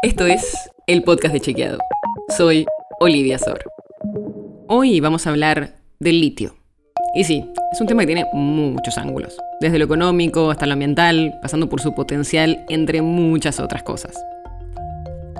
Esto es el podcast de Chequeado. Soy Olivia Sor. Hoy vamos a hablar del litio. Y sí, es un tema que tiene muchos ángulos, desde lo económico hasta lo ambiental, pasando por su potencial, entre muchas otras cosas.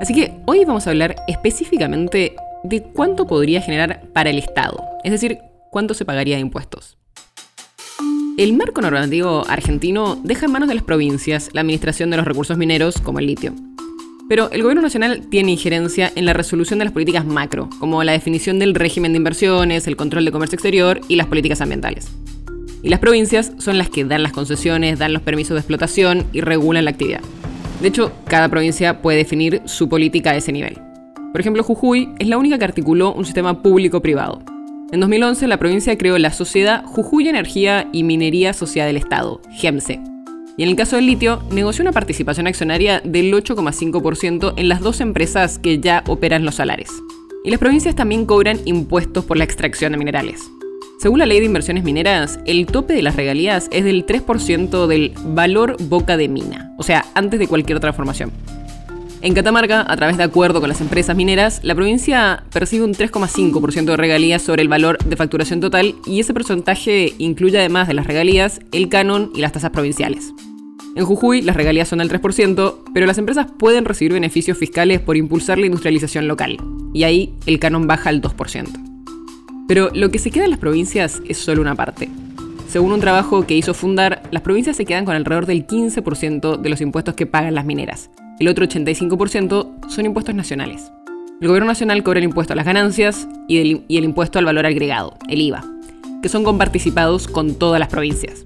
Así que hoy vamos a hablar específicamente de cuánto podría generar para el Estado, es decir, cuánto se pagaría de impuestos. El marco normativo argentino deja en manos de las provincias la administración de los recursos mineros como el litio. Pero el gobierno nacional tiene injerencia en la resolución de las políticas macro, como la definición del régimen de inversiones, el control de comercio exterior y las políticas ambientales. Y las provincias son las que dan las concesiones, dan los permisos de explotación y regulan la actividad. De hecho, cada provincia puede definir su política a ese nivel. Por ejemplo, Jujuy es la única que articuló un sistema público-privado. En 2011, la provincia creó la Sociedad Jujuy Energía y Minería Sociedad del Estado, GEMSE, y en el caso del litio, negoció una participación accionaria del 8,5% en las dos empresas que ya operan los salares. Y las provincias también cobran impuestos por la extracción de minerales. Según la ley de inversiones mineras, el tope de las regalías es del 3% del valor boca de mina, o sea, antes de cualquier transformación. En Catamarca, a través de acuerdo con las empresas mineras, la provincia percibe un 3,5% de regalías sobre el valor de facturación total y ese porcentaje incluye además de las regalías el canon y las tasas provinciales. En Jujuy las regalías son del 3%, pero las empresas pueden recibir beneficios fiscales por impulsar la industrialización local, y ahí el canon baja al 2%. Pero lo que se queda en las provincias es solo una parte. Según un trabajo que hizo Fundar, las provincias se quedan con alrededor del 15% de los impuestos que pagan las mineras. El otro 85% son impuestos nacionales. El gobierno nacional cobra el impuesto a las ganancias y el, impuesto al valor agregado, el IVA, que son comparticipados con todas las provincias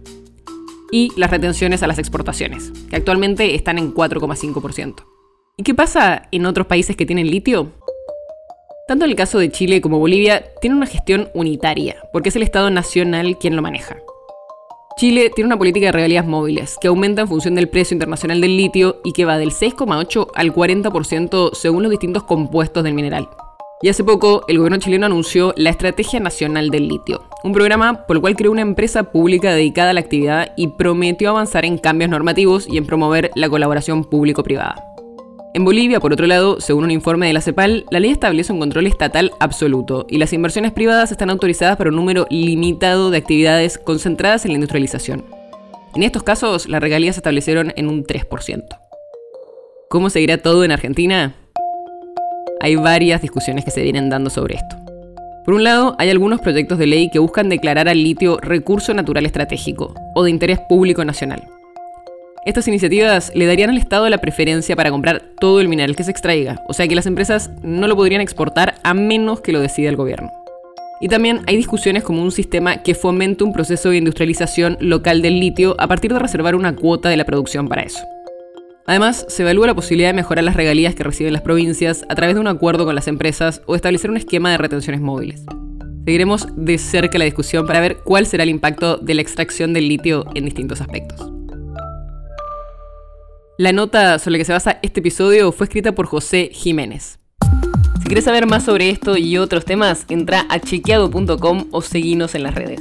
y las retenciones a las exportaciones, que actualmente están en 4,5%. ¿Y qué pasa en otros países que tienen litio? Tanto el caso de Chile como Bolivia tienen una gestión unitaria, porque es el Estado nacional quien lo maneja. Chile tiene una política de regalías móviles que aumenta en función del precio internacional del litio y que va del 6,8 al 40% según los distintos compuestos del mineral. Y hace poco, el gobierno chileno anunció la Estrategia Nacional del Litio, un programa por el cual creó una empresa pública dedicada a la actividad y prometió avanzar en cambios normativos y en promover la colaboración público-privada. En Bolivia, por otro lado, según un informe de la CEPAL, la ley establece un control estatal absoluto y las inversiones privadas están autorizadas para un número limitado de actividades concentradas en la industrialización. En estos casos, las regalías se establecieron en un 3%. ¿Cómo seguirá todo en Argentina? Hay varias discusiones que se vienen dando sobre esto. Por un lado, hay algunos proyectos de ley que buscan declarar al litio recurso natural estratégico o de interés público nacional. Estas iniciativas le darían al Estado la preferencia para comprar todo el mineral que se extraiga, o sea que las empresas no lo podrían exportar a menos que lo decida el gobierno. Y también hay discusiones como un sistema que fomente un proceso de industrialización local del litio a partir de reservar una cuota de la producción para eso. Además, se evalúa la posibilidad de mejorar las regalías que reciben las provincias a través de un acuerdo con las empresas o establecer un esquema de retenciones móviles. Seguiremos de cerca la discusión para ver cuál será el impacto de la extracción del litio en distintos aspectos. La nota sobre la que se basa este episodio fue escrita por José Jiménez. Si quieres saber más sobre esto y otros temas, entra a chequeado.com o seguinos en las redes.